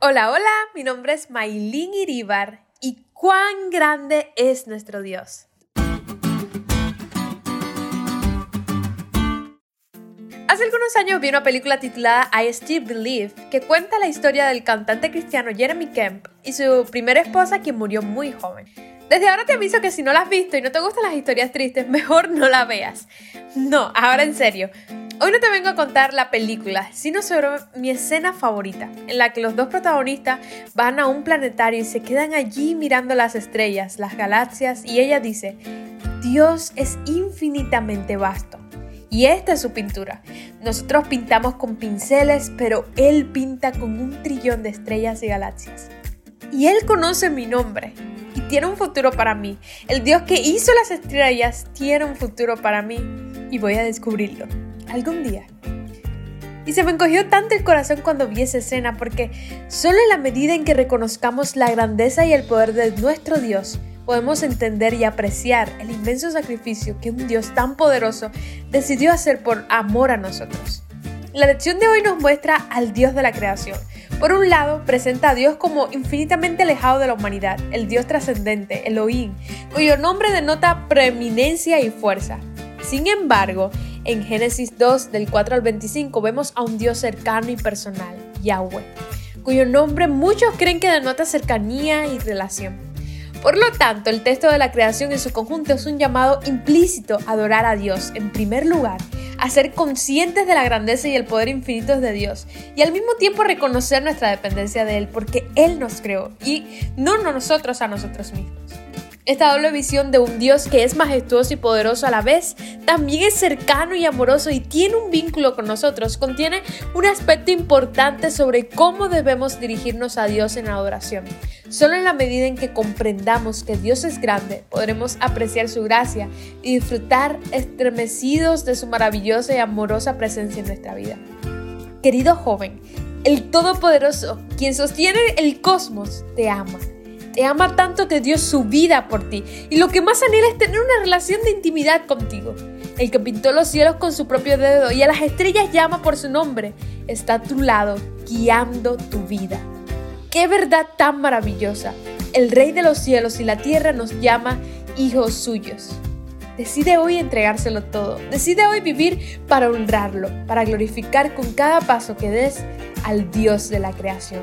Hola, hola, mi nombre es Maylin Iribar y cuán grande es nuestro Dios. Hace algunos años vi una película titulada I Still Believe que cuenta la historia del cantante cristiano Jeremy Kemp y su primera esposa quien murió muy joven. Desde ahora te aviso que si no la has visto y no te gustan las historias tristes, mejor no la veas. No, ahora en serio, Hoy no te vengo a contar la película, sino sobre mi escena favorita, en la que los dos protagonistas van a un planetario y se quedan allí mirando las estrellas, las galaxias, y ella dice, Dios es infinitamente vasto. Y esta es su pintura. Nosotros pintamos con pinceles, pero Él pinta con un trillón de estrellas y galaxias. Y Él conoce mi nombre y tiene un futuro para mí. El Dios que hizo las estrellas tiene un futuro para mí y voy a descubrirlo algún día. Y se me encogió tanto el corazón cuando vi esa escena porque solo en la medida en que reconozcamos la grandeza y el poder de nuestro Dios, podemos entender y apreciar el inmenso sacrificio que un Dios tan poderoso decidió hacer por amor a nosotros. La lección de hoy nos muestra al Dios de la creación. Por un lado, presenta a Dios como infinitamente alejado de la humanidad, el Dios trascendente, Elohim, cuyo nombre denota preeminencia y fuerza. Sin embargo, en Génesis 2, del 4 al 25, vemos a un Dios cercano y personal, Yahweh, cuyo nombre muchos creen que denota cercanía y relación. Por lo tanto, el texto de la creación en su conjunto es un llamado implícito a adorar a Dios en primer lugar, a ser conscientes de la grandeza y el poder infinitos de Dios y al mismo tiempo reconocer nuestra dependencia de Él porque Él nos creó y no nosotros a nosotros mismos. Esta doble visión de un Dios que es majestuoso y poderoso a la vez, también es cercano y amoroso y tiene un vínculo con nosotros, contiene un aspecto importante sobre cómo debemos dirigirnos a Dios en adoración. Solo en la medida en que comprendamos que Dios es grande, podremos apreciar su gracia y disfrutar estremecidos de su maravillosa y amorosa presencia en nuestra vida. Querido joven, el Todopoderoso, quien sostiene el cosmos, te ama te ama tanto que dio su vida por ti y lo que más anhela es tener una relación de intimidad contigo. El que pintó los cielos con su propio dedo y a las estrellas llama por su nombre, está a tu lado, guiando tu vida. ¡Qué verdad tan maravillosa! El Rey de los cielos y la tierra nos llama hijos suyos. Decide hoy entregárselo todo. Decide hoy vivir para honrarlo, para glorificar con cada paso que des al Dios de la creación.